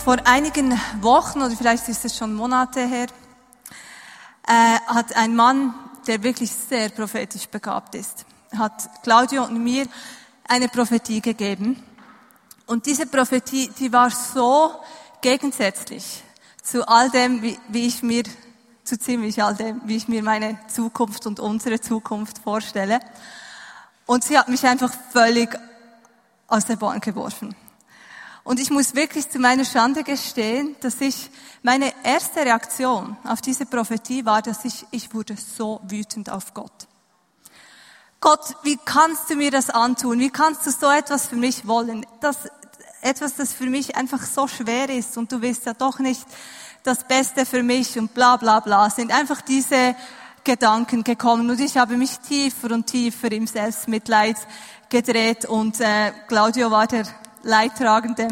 vor einigen Wochen oder vielleicht ist es schon Monate her, äh, hat ein Mann, der wirklich sehr prophetisch begabt ist, hat Claudio und mir eine Prophetie gegeben. Und diese Prophetie, die war so gegensätzlich zu all dem, wie, wie ich mir, zu ziemlich all dem, wie ich mir meine Zukunft und unsere Zukunft vorstelle. Und sie hat mich einfach völlig aus der Bahn geworfen. Und ich muss wirklich zu meiner Schande gestehen, dass ich, meine erste Reaktion auf diese Prophetie war, dass ich, ich wurde so wütend auf Gott. Gott, wie kannst du mir das antun? Wie kannst du so etwas für mich wollen? Das, etwas, das für mich einfach so schwer ist und du willst ja doch nicht das Beste für mich und bla bla bla, sind einfach diese Gedanken gekommen und ich habe mich tiefer und tiefer im Selbstmitleid gedreht und äh, Claudio war der Leidtragende.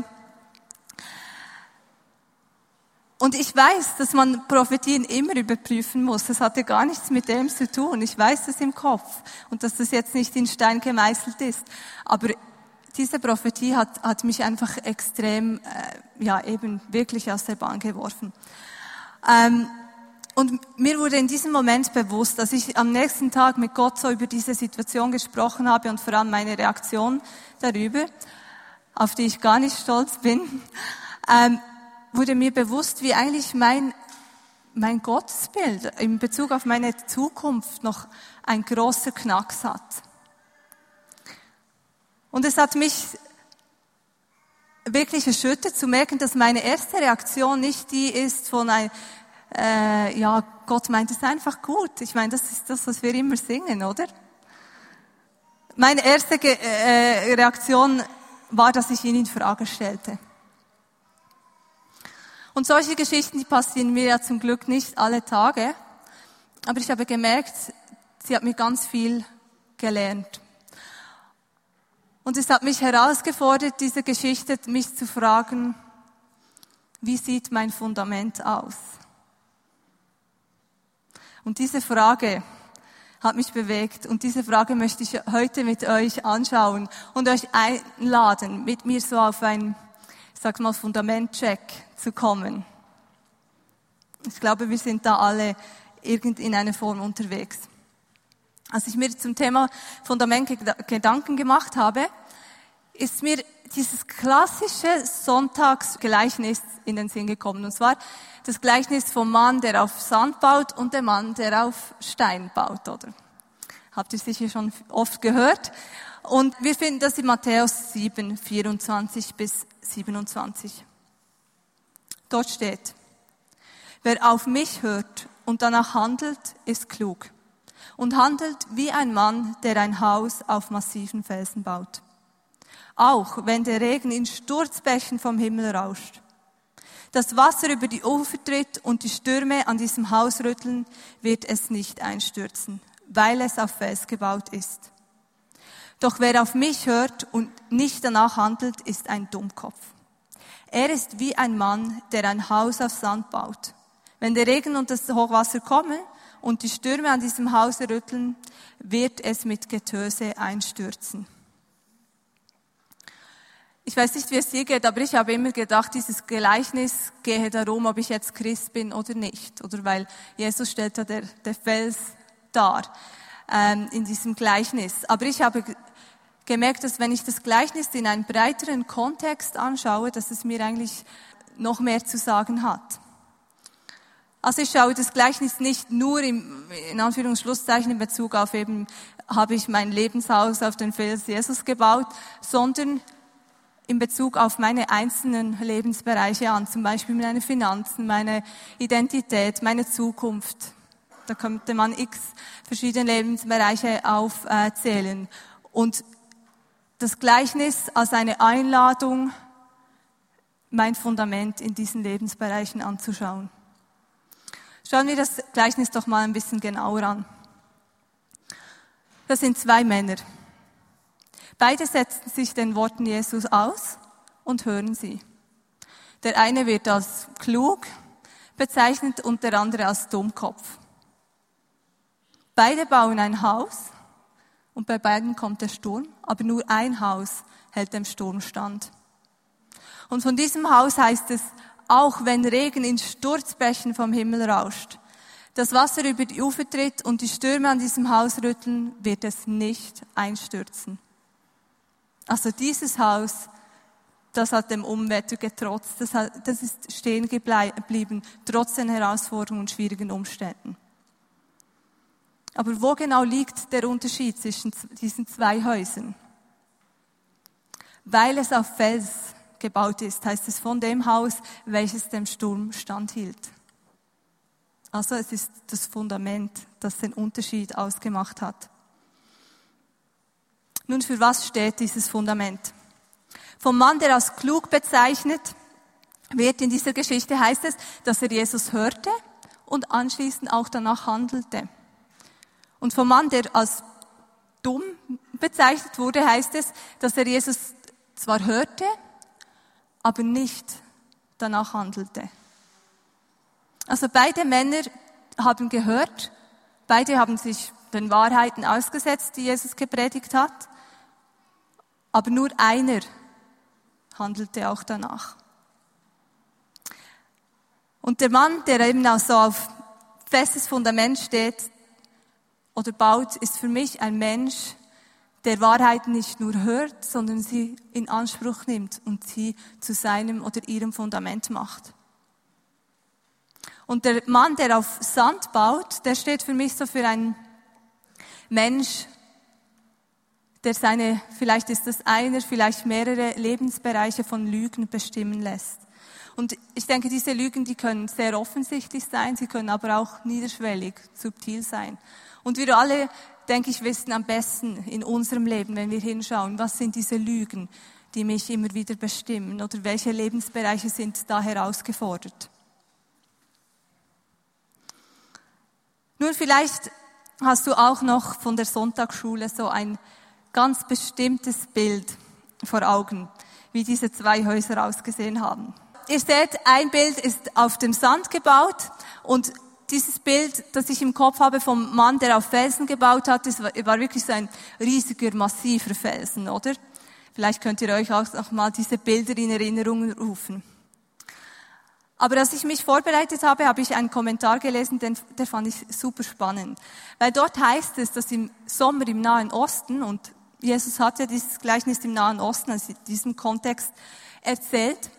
Und ich weiß, dass man Prophetien immer überprüfen muss. Das hatte gar nichts mit dem zu tun. Ich weiß das im Kopf und dass das jetzt nicht in Stein gemeißelt ist. Aber diese Prophetie hat, hat mich einfach extrem, äh, ja, eben wirklich aus der Bahn geworfen. Ähm, und mir wurde in diesem Moment bewusst, dass ich am nächsten Tag mit Gott so über diese Situation gesprochen habe und vor allem meine Reaktion darüber auf die ich gar nicht stolz bin, ähm, wurde mir bewusst, wie eigentlich mein, mein Gottesbild in Bezug auf meine Zukunft noch ein großer Knacks hat. Und es hat mich wirklich erschüttert zu merken, dass meine erste Reaktion nicht die ist von ein, äh, ja, Gott meint es einfach gut. Ich meine, das ist das, was wir immer singen, oder? Meine erste äh, Reaktion war, dass ich ihn in Frage stellte. Und solche Geschichten, die passieren mir ja zum Glück nicht alle Tage. Aber ich habe gemerkt, sie hat mir ganz viel gelernt. Und es hat mich herausgefordert, diese Geschichte, mich zu fragen, wie sieht mein Fundament aus? Und diese Frage, hat mich bewegt. Und diese Frage möchte ich heute mit euch anschauen und euch einladen, mit mir so auf ein, ich sag mal, Fundamentcheck zu kommen. Ich glaube, wir sind da alle irgend in einer Form unterwegs. Als ich mir zum Thema Fundament Gedanken gemacht habe, ist mir dieses klassische Sonntagsgleichnis in den Sinn gekommen. Und zwar das Gleichnis vom Mann, der auf Sand baut und der Mann, der auf Stein baut, oder? Habt ihr sicher schon oft gehört. Und wir finden das in Matthäus 7, 24 bis 27. Dort steht, wer auf mich hört und danach handelt, ist klug und handelt wie ein Mann, der ein Haus auf massiven Felsen baut. Auch wenn der Regen in Sturzbächen vom Himmel rauscht. Das Wasser über die Ufer tritt und die Stürme an diesem Haus rütteln, wird es nicht einstürzen, weil es auf Fels gebaut ist. Doch wer auf mich hört und nicht danach handelt, ist ein Dummkopf. Er ist wie ein Mann, der ein Haus auf Sand baut. Wenn der Regen und das Hochwasser kommen und die Stürme an diesem Haus rütteln, wird es mit Getöse einstürzen. Ich weiß nicht, wie es dir geht, aber ich habe immer gedacht, dieses Gleichnis gehe darum, ob ich jetzt Christ bin oder nicht. Oder weil Jesus stellt ja der, der Fels dar ähm, in diesem Gleichnis. Aber ich habe gemerkt, dass wenn ich das Gleichnis in einen breiteren Kontext anschaue, dass es mir eigentlich noch mehr zu sagen hat. Also ich schaue das Gleichnis nicht nur im, in Anführungsschlusszeichen in Bezug auf eben, habe ich mein Lebenshaus auf den Fels Jesus gebaut, sondern in Bezug auf meine einzelnen Lebensbereiche an, zum Beispiel meine Finanzen, meine Identität, meine Zukunft. Da könnte man x verschiedene Lebensbereiche aufzählen. Und das Gleichnis als eine Einladung, mein Fundament in diesen Lebensbereichen anzuschauen. Schauen wir das Gleichnis doch mal ein bisschen genauer an. Das sind zwei Männer. Beide setzen sich den Worten Jesus aus und hören sie. Der eine wird als klug bezeichnet und der andere als Dummkopf. Beide bauen ein Haus und bei beiden kommt der Sturm, aber nur ein Haus hält dem Sturm stand. Und von diesem Haus heißt es, auch wenn Regen in Sturzbächen vom Himmel rauscht, das Wasser über die Ufer tritt und die Stürme an diesem Haus rütteln, wird es nicht einstürzen. Also dieses Haus, das hat dem Umwetter getrotzt, das, hat, das ist stehen geblieben, trotz den Herausforderungen und schwierigen Umständen. Aber wo genau liegt der Unterschied zwischen diesen zwei Häusern? Weil es auf Fels gebaut ist, heißt es von dem Haus, welches dem Sturm standhielt. Also es ist das Fundament, das den Unterschied ausgemacht hat. Nun, für was steht dieses Fundament? Vom Mann, der als klug bezeichnet wird in dieser Geschichte, heißt es, dass er Jesus hörte und anschließend auch danach handelte. Und vom Mann, der als dumm bezeichnet wurde, heißt es, dass er Jesus zwar hörte, aber nicht danach handelte. Also beide Männer haben gehört, beide haben sich den Wahrheiten ausgesetzt, die Jesus gepredigt hat, aber nur einer handelte auch danach. Und der Mann, der eben auch so auf festes Fundament steht oder baut, ist für mich ein Mensch, der Wahrheiten nicht nur hört, sondern sie in Anspruch nimmt und sie zu seinem oder ihrem Fundament macht. Und der Mann, der auf Sand baut, der steht für mich so für einen Mensch, der seine, vielleicht ist das einer, vielleicht mehrere Lebensbereiche von Lügen bestimmen lässt. Und ich denke, diese Lügen, die können sehr offensichtlich sein, sie können aber auch niederschwellig, subtil sein. Und wir alle, denke ich, wissen am besten in unserem Leben, wenn wir hinschauen, was sind diese Lügen, die mich immer wieder bestimmen oder welche Lebensbereiche sind da herausgefordert. Nun, vielleicht hast du auch noch von der Sonntagsschule so ein ganz bestimmtes Bild vor Augen, wie diese zwei Häuser ausgesehen haben. Ihr seht, ein Bild ist auf dem Sand gebaut und dieses Bild, das ich im Kopf habe vom Mann, der auf Felsen gebaut hat, das war wirklich so ein riesiger, massiver Felsen, oder? Vielleicht könnt ihr euch auch noch mal diese Bilder in Erinnerung rufen. Aber als ich mich vorbereitet habe, habe ich einen Kommentar gelesen, den, der fand ich super spannend. Weil dort heißt es, dass im Sommer im Nahen Osten, und Jesus hat ja dieses Gleichnis im Nahen Osten, also in diesem Kontext erzählt,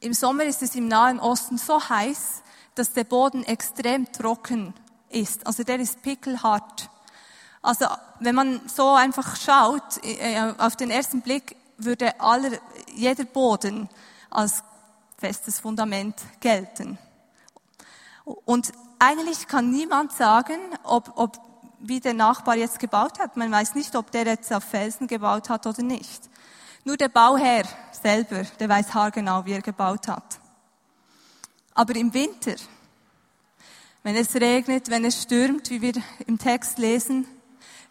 im Sommer ist es im Nahen Osten so heiß, dass der Boden extrem trocken ist. Also der ist pickelhart. Also wenn man so einfach schaut, äh, auf den ersten Blick würde aller, jeder Boden als festes Fundament gelten. Und eigentlich kann niemand sagen, ob, ob wie der Nachbar jetzt gebaut hat. Man weiß nicht, ob der jetzt auf Felsen gebaut hat oder nicht. Nur der Bauherr selber, der weiß haargenau, wie er gebaut hat. Aber im Winter, wenn es regnet, wenn es stürmt, wie wir im Text lesen,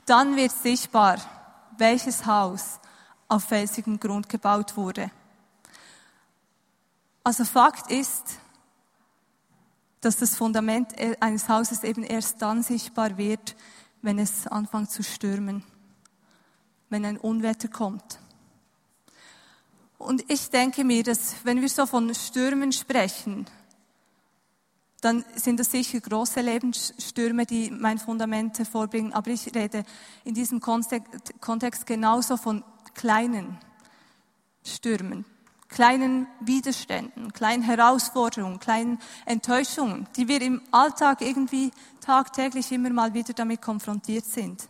dann wird sichtbar, welches Haus auf felsigem Grund gebaut wurde. Also Fakt ist, dass das Fundament eines Hauses eben erst dann sichtbar wird, wenn es anfängt zu stürmen, wenn ein Unwetter kommt. Und ich denke mir, dass wenn wir so von Stürmen sprechen, dann sind das sicher große Lebensstürme, die mein Fundament hervorbringen. Aber ich rede in diesem Kontext genauso von kleinen Stürmen, kleinen Widerständen, kleinen Herausforderungen, kleinen Enttäuschungen, die wir im Alltag irgendwie tagtäglich immer mal wieder damit konfrontiert sind.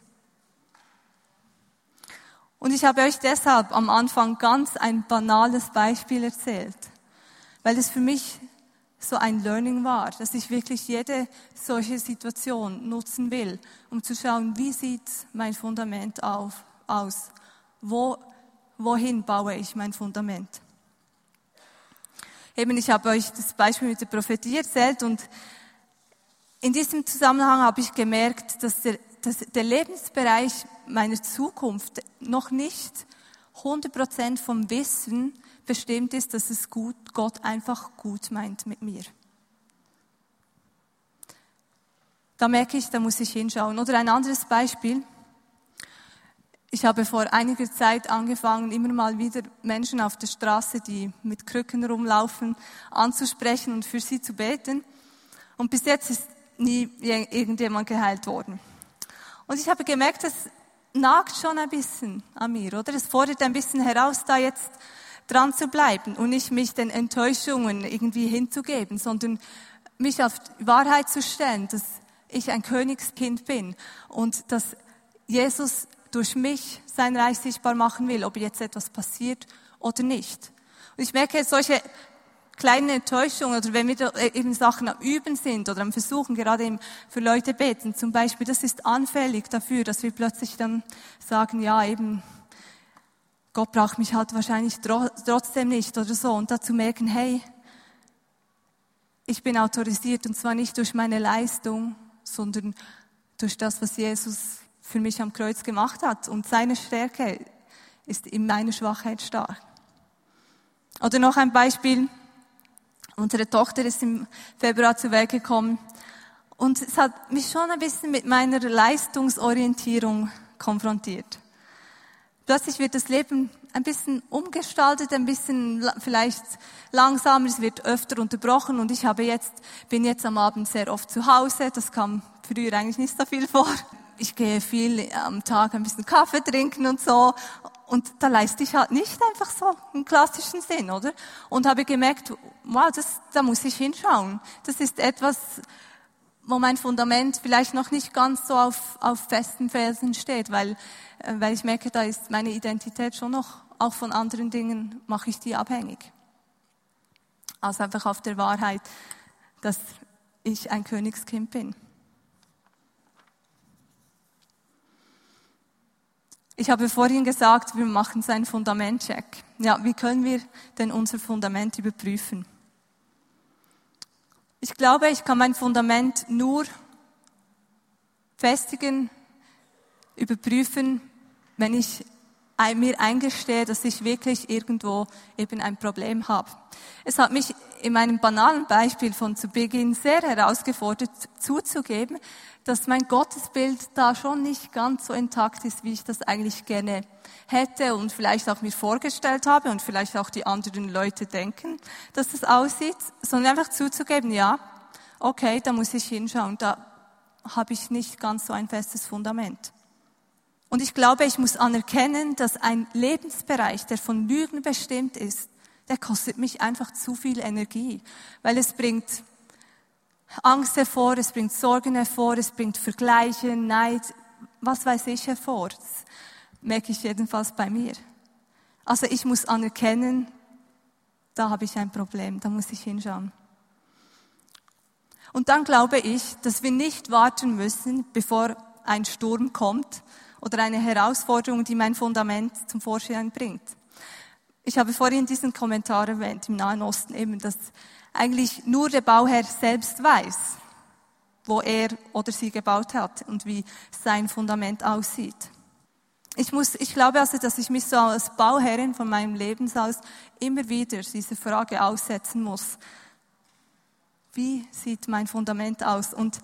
Und ich habe euch deshalb am Anfang ganz ein banales Beispiel erzählt, weil es für mich so ein Learning war, dass ich wirklich jede solche Situation nutzen will, um zu schauen, wie sieht mein Fundament auf, aus? Wo, wohin baue ich mein Fundament? Eben, ich habe euch das Beispiel mit der Prophetie erzählt und in diesem Zusammenhang habe ich gemerkt, dass der, dass der Lebensbereich meiner Zukunft noch nicht 100% vom Wissen bestimmt ist, dass es gut, Gott einfach gut meint mit mir. Da merke ich, da muss ich hinschauen. Oder ein anderes Beispiel. Ich habe vor einiger Zeit angefangen, immer mal wieder Menschen auf der Straße, die mit Krücken rumlaufen, anzusprechen und für sie zu beten. Und bis jetzt ist nie irgendjemand geheilt worden. Und ich habe gemerkt, das nagt schon ein bisschen an mir, oder? Es fordert ein bisschen heraus, da jetzt dran zu bleiben und nicht mich den Enttäuschungen irgendwie hinzugeben, sondern mich auf Wahrheit zu stellen, dass ich ein Königskind bin und dass Jesus durch mich sein Reich sichtbar machen will, ob jetzt etwas passiert oder nicht. Und ich merke, solche kleinen Enttäuschungen oder wenn wir eben Sachen am Üben sind oder am Versuchen, gerade eben für Leute beten, zum Beispiel, das ist anfällig dafür, dass wir plötzlich dann sagen, ja, eben, Gott braucht mich halt wahrscheinlich trotzdem nicht oder so. Und dazu merken, hey, ich bin autorisiert und zwar nicht durch meine Leistung, sondern durch das, was Jesus für mich am Kreuz gemacht hat. Und seine Stärke ist in meiner Schwachheit stark. Oder noch ein Beispiel. Unsere Tochter ist im Februar zur Welt gekommen. Und es hat mich schon ein bisschen mit meiner Leistungsorientierung konfrontiert. Plötzlich wird das Leben ein bisschen umgestaltet, ein bisschen vielleicht langsamer, es wird öfter unterbrochen und ich habe jetzt, bin jetzt am Abend sehr oft zu Hause, das kam früher eigentlich nicht so viel vor. Ich gehe viel am Tag ein bisschen Kaffee trinken und so und da leiste ich halt nicht einfach so im klassischen Sinn, oder? Und habe gemerkt, wow, das, da muss ich hinschauen. Das ist etwas, wo mein Fundament vielleicht noch nicht ganz so auf, auf festen Felsen steht, weil, äh, weil ich merke, da ist meine Identität schon noch auch von anderen Dingen mache ich die abhängig. Also einfach auf der Wahrheit, dass ich ein Königskind bin. Ich habe vorhin gesagt, wir machen so einen Fundamentcheck. Ja, wie können wir denn unser Fundament überprüfen? Ich glaube, ich kann mein Fundament nur festigen, überprüfen, wenn ich mir eingestehe, dass ich wirklich irgendwo eben ein Problem habe. Es hat mich in meinem banalen Beispiel von zu Beginn sehr herausgefordert, zuzugeben, dass mein Gottesbild da schon nicht ganz so intakt ist, wie ich das eigentlich gerne hätte und vielleicht auch mir vorgestellt habe und vielleicht auch die anderen Leute denken, dass das aussieht, sondern einfach zuzugeben, ja, okay, da muss ich hinschauen, da habe ich nicht ganz so ein festes Fundament. Und ich glaube, ich muss anerkennen, dass ein Lebensbereich, der von Lügen bestimmt ist, der kostet mich einfach zu viel Energie, weil es bringt Angst hervor, es bringt Sorgen hervor, es bringt Vergleiche, Neid, was weiß ich hervor. Das merke ich jedenfalls bei mir. Also ich muss anerkennen, da habe ich ein Problem, da muss ich hinschauen. Und dann glaube ich, dass wir nicht warten müssen, bevor ein Sturm kommt, oder eine Herausforderung, die mein Fundament zum Vorschein bringt. Ich habe vorhin diesen Kommentar erwähnt im Nahen Osten eben, dass eigentlich nur der Bauherr selbst weiß, wo er oder sie gebaut hat und wie sein Fundament aussieht. Ich muss, ich glaube also, dass ich mich so als Bauherrin von meinem Lebenshaus immer wieder diese Frage aussetzen muss. Wie sieht mein Fundament aus? Und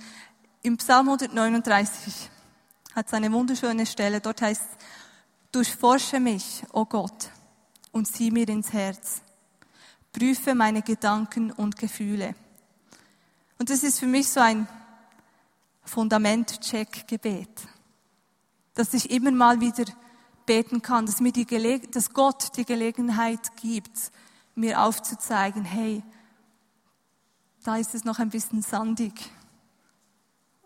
im Psalm 139 hat es eine wunderschöne Stelle. Dort heißt durchforsche mich, o oh Gott, und sieh mir ins Herz. Prüfe meine Gedanken und Gefühle. Und das ist für mich so ein Fundament-Check-Gebet, dass ich immer mal wieder beten kann, dass mir die Gele dass Gott die Gelegenheit gibt, mir aufzuzeigen, hey, da ist es noch ein bisschen sandig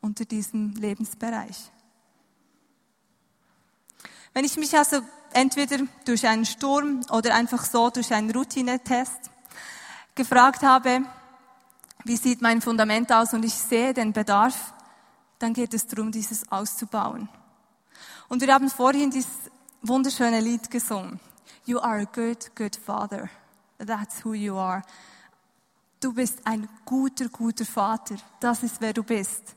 unter diesem Lebensbereich. Wenn ich mich also entweder durch einen Sturm oder einfach so durch einen Routinetest gefragt habe, wie sieht mein Fundament aus und ich sehe den Bedarf, dann geht es darum, dieses auszubauen. Und wir haben vorhin dieses wunderschöne Lied gesungen. You are a good, good father. That's who you are. Du bist ein guter, guter Vater. Das ist, wer du bist.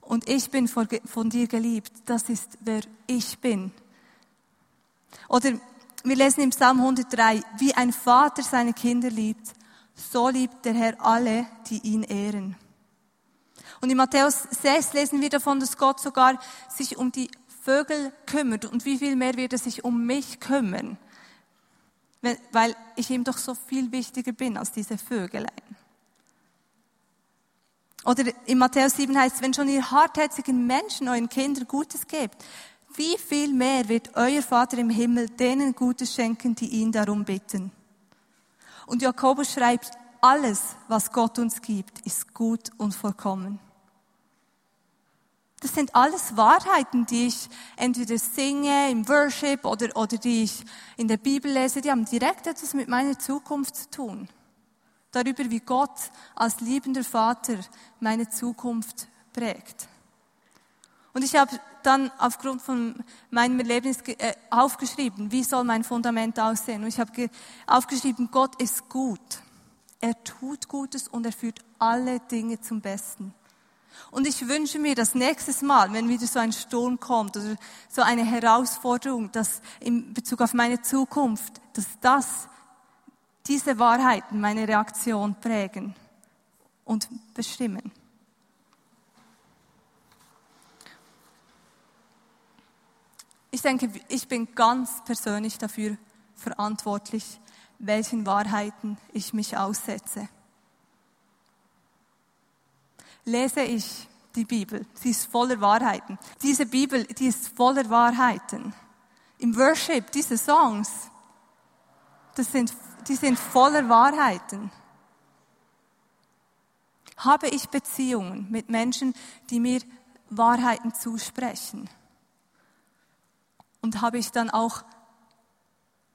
Und ich bin von dir geliebt. Das ist, wer ich bin. Oder wir lesen im Psalm 103, wie ein Vater seine Kinder liebt, so liebt der Herr alle, die ihn ehren. Und in Matthäus 6 lesen wir davon, dass Gott sogar sich um die Vögel kümmert. Und wie viel mehr wird er sich um mich kümmern? Weil ich ihm doch so viel wichtiger bin als diese Vögelein. Oder in Matthäus 7 heißt es, wenn schon ihr hartherzigen Menschen euren Kindern Gutes gebt, wie viel mehr wird euer Vater im Himmel denen Gutes schenken, die ihn darum bitten? Und Jakobus schreibt, alles, was Gott uns gibt, ist gut und vollkommen. Das sind alles Wahrheiten, die ich entweder singe im Worship oder, oder die ich in der Bibel lese, die haben direkt etwas mit meiner Zukunft zu tun. Darüber, wie Gott als liebender Vater meine Zukunft prägt. Und ich habe dann aufgrund von meinem Erlebnis äh, aufgeschrieben, wie soll mein Fundament aussehen. Und ich habe aufgeschrieben, Gott ist gut. Er tut Gutes und er führt alle Dinge zum Besten. Und ich wünsche mir, dass nächstes Mal, wenn wieder so ein Sturm kommt oder so eine Herausforderung, dass in Bezug auf meine Zukunft, dass das, diese Wahrheiten meine Reaktion prägen und bestimmen. Ich denke, ich bin ganz persönlich dafür verantwortlich, welchen Wahrheiten ich mich aussetze. Lese ich die Bibel, sie ist voller Wahrheiten. Diese Bibel, die ist voller Wahrheiten. Im Worship, diese Songs, das sind, die sind voller Wahrheiten. Habe ich Beziehungen mit Menschen, die mir Wahrheiten zusprechen? Und habe ich dann auch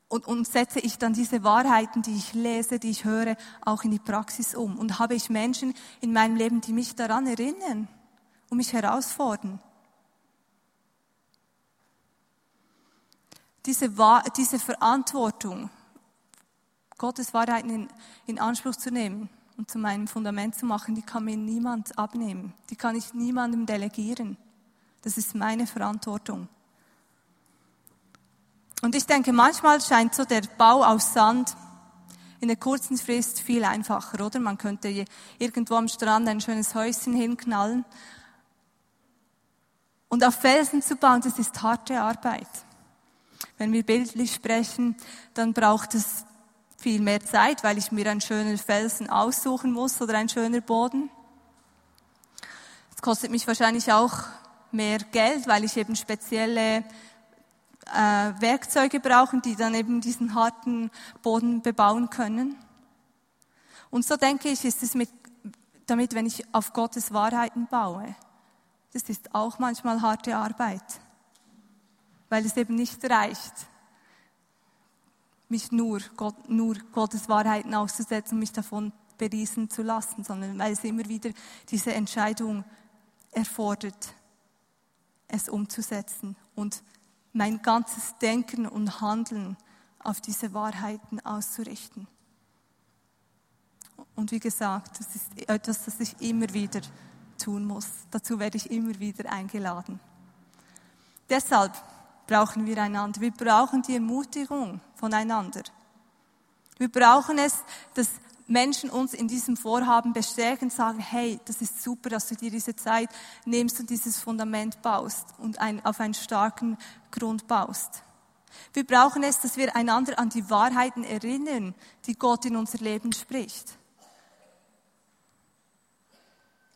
und, und setze ich dann diese Wahrheiten, die ich lese, die ich höre, auch in die Praxis um? Und habe ich Menschen in meinem Leben, die mich daran erinnern und mich herausfordern? Diese, diese Verantwortung, Gottes Wahrheiten in, in Anspruch zu nehmen und zu meinem Fundament zu machen, die kann mir niemand abnehmen. Die kann ich niemandem delegieren. Das ist meine Verantwortung. Und ich denke, manchmal scheint so der Bau aus Sand in der kurzen Frist viel einfacher, oder? Man könnte irgendwo am Strand ein schönes Häuschen hinknallen. Und auf Felsen zu bauen, das ist harte Arbeit. Wenn wir bildlich sprechen, dann braucht es viel mehr Zeit, weil ich mir einen schönen Felsen aussuchen muss oder ein schöner Boden. Es kostet mich wahrscheinlich auch mehr Geld, weil ich eben spezielle äh, Werkzeuge brauchen, die dann eben diesen harten Boden bebauen können. Und so denke ich, ist es mit, damit, wenn ich auf Gottes Wahrheiten baue, das ist auch manchmal harte Arbeit, weil es eben nicht reicht, mich nur, Gott, nur Gottes Wahrheiten auszusetzen und mich davon beriesen zu lassen, sondern weil es immer wieder diese Entscheidung erfordert, es umzusetzen und mein ganzes Denken und Handeln auf diese Wahrheiten auszurichten. Und wie gesagt, das ist etwas, das ich immer wieder tun muss. Dazu werde ich immer wieder eingeladen. Deshalb brauchen wir einander. Wir brauchen die Ermutigung voneinander. Wir brauchen es, dass Menschen uns in diesem Vorhaben bestärken, sagen, hey, das ist super, dass du dir diese Zeit nimmst und dieses Fundament baust und ein, auf einen starken Grund baust. Wir brauchen es, dass wir einander an die Wahrheiten erinnern, die Gott in unser Leben spricht.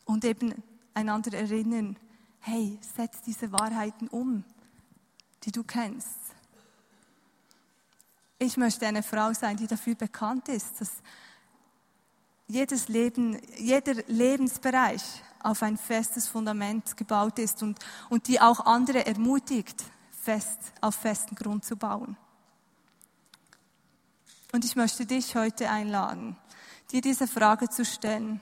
Und eben einander erinnern, hey, setz diese Wahrheiten um, die du kennst. Ich möchte eine Frau sein, die dafür bekannt ist, dass jedes Leben, jeder Lebensbereich auf ein festes Fundament gebaut ist und, und die auch andere ermutigt, fest, auf festen Grund zu bauen. Und ich möchte dich heute einladen, dir diese Frage zu stellen.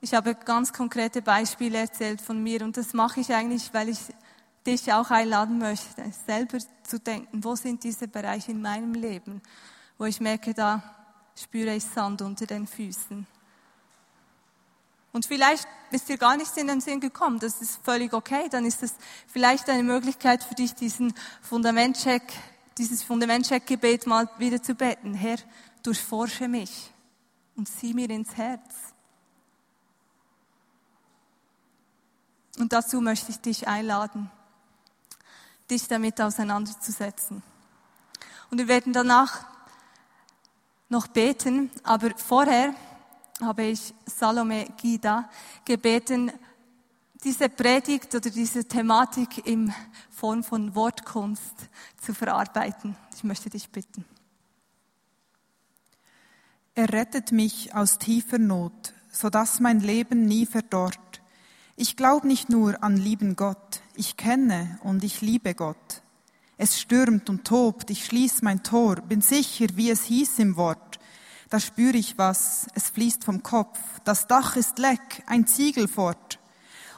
Ich habe ganz konkrete Beispiele erzählt von mir und das mache ich eigentlich, weil ich dich auch einladen möchte, selber zu denken, wo sind diese Bereiche in meinem Leben, wo ich merke, da spüre ich Sand unter den Füßen. Und vielleicht ist dir gar nichts in den Sinn gekommen. Das ist völlig okay. Dann ist es vielleicht eine Möglichkeit für dich, diesen Fundamentcheck, dieses Fundamentcheck-Gebet mal wieder zu beten. Herr, durchforsche mich und sieh mir ins Herz. Und dazu möchte ich dich einladen, dich damit auseinanderzusetzen. Und wir werden danach noch beten, aber vorher habe ich Salome Gida gebeten, diese Predigt oder diese Thematik in Form von Wortkunst zu verarbeiten. Ich möchte dich bitten. Er rettet mich aus tiefer Not, so dass mein Leben nie verdorrt. Ich glaube nicht nur an lieben Gott, ich kenne und ich liebe Gott. Es stürmt und tobt, ich schließ mein Tor, bin sicher, wie es hieß im Wort. Da spür ich was, es fließt vom Kopf, das Dach ist leck, ein Ziegel fort.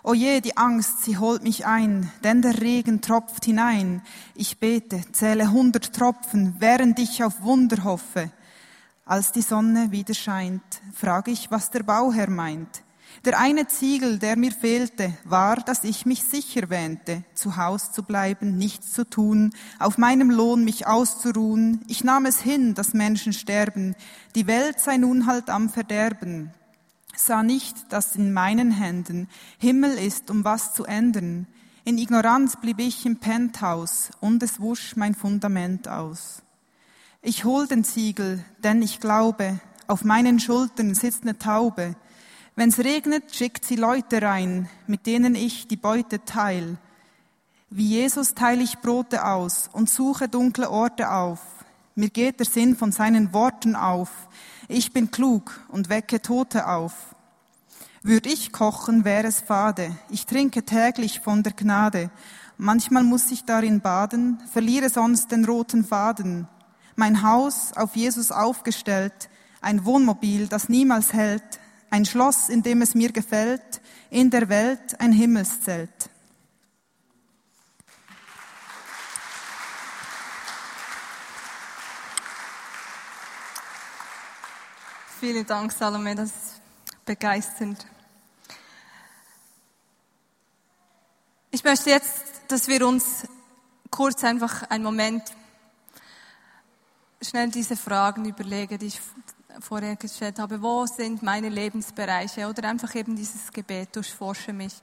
O je, die Angst, sie holt mich ein, denn der Regen tropft hinein. Ich bete, zähle hundert Tropfen, während ich auf Wunder hoffe. Als die Sonne wieder scheint, frage ich, was der Bauherr meint. Der eine Ziegel, der mir fehlte, war, dass ich mich sicher wähnte, zu Haus zu bleiben, nichts zu tun, auf meinem Lohn mich auszuruhen. Ich nahm es hin, dass Menschen sterben, die Welt sei nun halt am Verderben. Sah nicht, dass in meinen Händen Himmel ist, um was zu ändern. In Ignoranz blieb ich im Penthouse und es wusch mein Fundament aus. Ich hol den Ziegel, denn ich glaube, auf meinen Schultern sitzt eine Taube, Wenn's regnet, schickt sie Leute rein, mit denen ich die Beute teil. Wie Jesus teile ich Brote aus und suche dunkle Orte auf. Mir geht der Sinn von seinen Worten auf. Ich bin klug und wecke Tote auf. Würd ich kochen, wäre es fade. Ich trinke täglich von der Gnade. Manchmal muss ich darin baden, verliere sonst den roten Faden. Mein Haus auf Jesus aufgestellt, ein Wohnmobil, das niemals hält, ein Schloss, in dem es mir gefällt, in der Welt ein Himmelszelt. Vielen Dank, Salome, das ist begeisternd. Ich möchte jetzt, dass wir uns kurz einfach einen Moment schnell diese Fragen überlegen, die ich vorher gestellt habe, wo sind meine Lebensbereiche oder einfach eben dieses Gebet, durchforsche mich.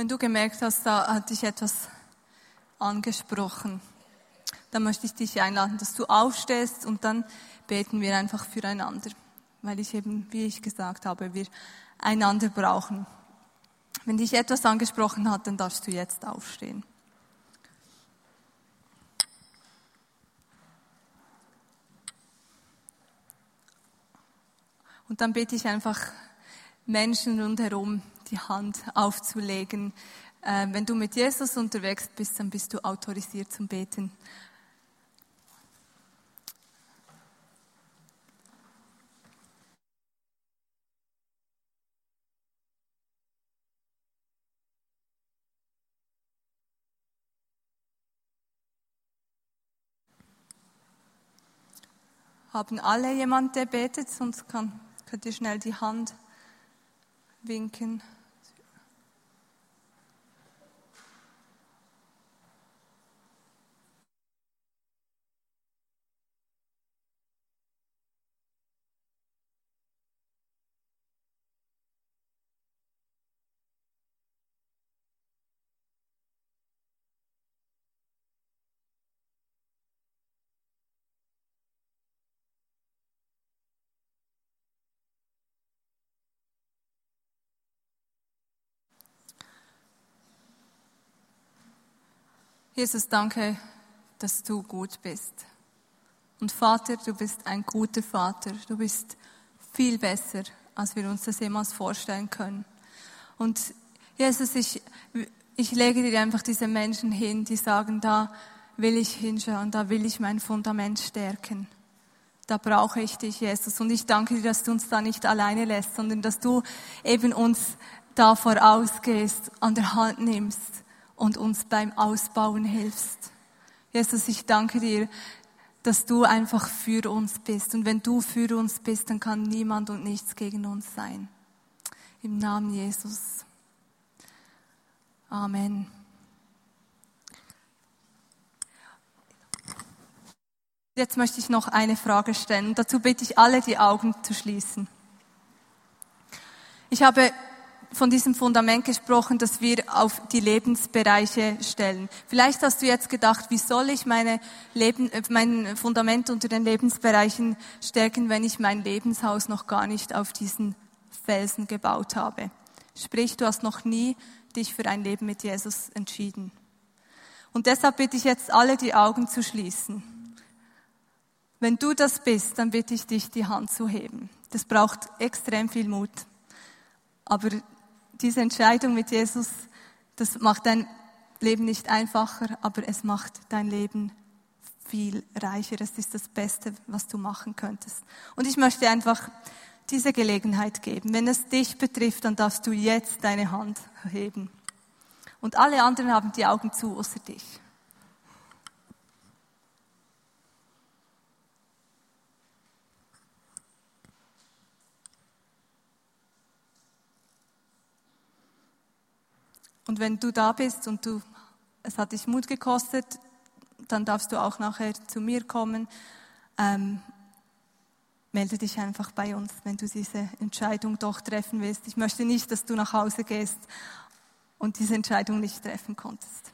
Wenn du gemerkt hast, da hat dich etwas angesprochen, dann möchte ich dich einladen, dass du aufstehst und dann beten wir einfach füreinander, weil ich eben, wie ich gesagt habe, wir einander brauchen. Wenn dich etwas angesprochen hat, dann darfst du jetzt aufstehen. Und dann bete ich einfach Menschen rundherum, die Hand aufzulegen. Äh, wenn du mit Jesus unterwegs bist, dann bist du autorisiert zum Beten. Haben alle jemand, der betet? Sonst kann, könnt ihr schnell die Hand winken. Jesus, danke, dass du gut bist. Und Vater, du bist ein guter Vater. Du bist viel besser, als wir uns das jemals vorstellen können. Und Jesus, ich, ich lege dir einfach diese Menschen hin, die sagen, da will ich hinschauen, da will ich mein Fundament stärken. Da brauche ich dich, Jesus. Und ich danke dir, dass du uns da nicht alleine lässt, sondern dass du eben uns da vorausgehst, an der Hand nimmst und uns beim Ausbauen hilfst. Jesus, ich danke dir, dass du einfach für uns bist. Und wenn du für uns bist, dann kann niemand und nichts gegen uns sein. Im Namen Jesus. Amen. Jetzt möchte ich noch eine Frage stellen. Dazu bitte ich alle, die Augen zu schließen. Ich habe von diesem Fundament gesprochen, das wir auf die Lebensbereiche stellen. Vielleicht hast du jetzt gedacht, wie soll ich meine Leben, äh, mein Fundament unter den Lebensbereichen stärken, wenn ich mein Lebenshaus noch gar nicht auf diesen Felsen gebaut habe. Sprich, du hast noch nie dich für ein Leben mit Jesus entschieden. Und deshalb bitte ich jetzt alle die Augen zu schließen. Wenn du das bist, dann bitte ich dich, die Hand zu heben. Das braucht extrem viel Mut. Aber diese Entscheidung mit Jesus, das macht dein Leben nicht einfacher, aber es macht dein Leben viel reicher. Es ist das Beste, was du machen könntest. Und ich möchte einfach diese Gelegenheit geben. Wenn es dich betrifft, dann darfst du jetzt deine Hand heben. Und alle anderen haben die Augen zu, außer dich. Und wenn du da bist und du, es hat dich Mut gekostet, dann darfst du auch nachher zu mir kommen. Ähm, melde dich einfach bei uns, wenn du diese Entscheidung doch treffen willst. Ich möchte nicht, dass du nach Hause gehst und diese Entscheidung nicht treffen konntest.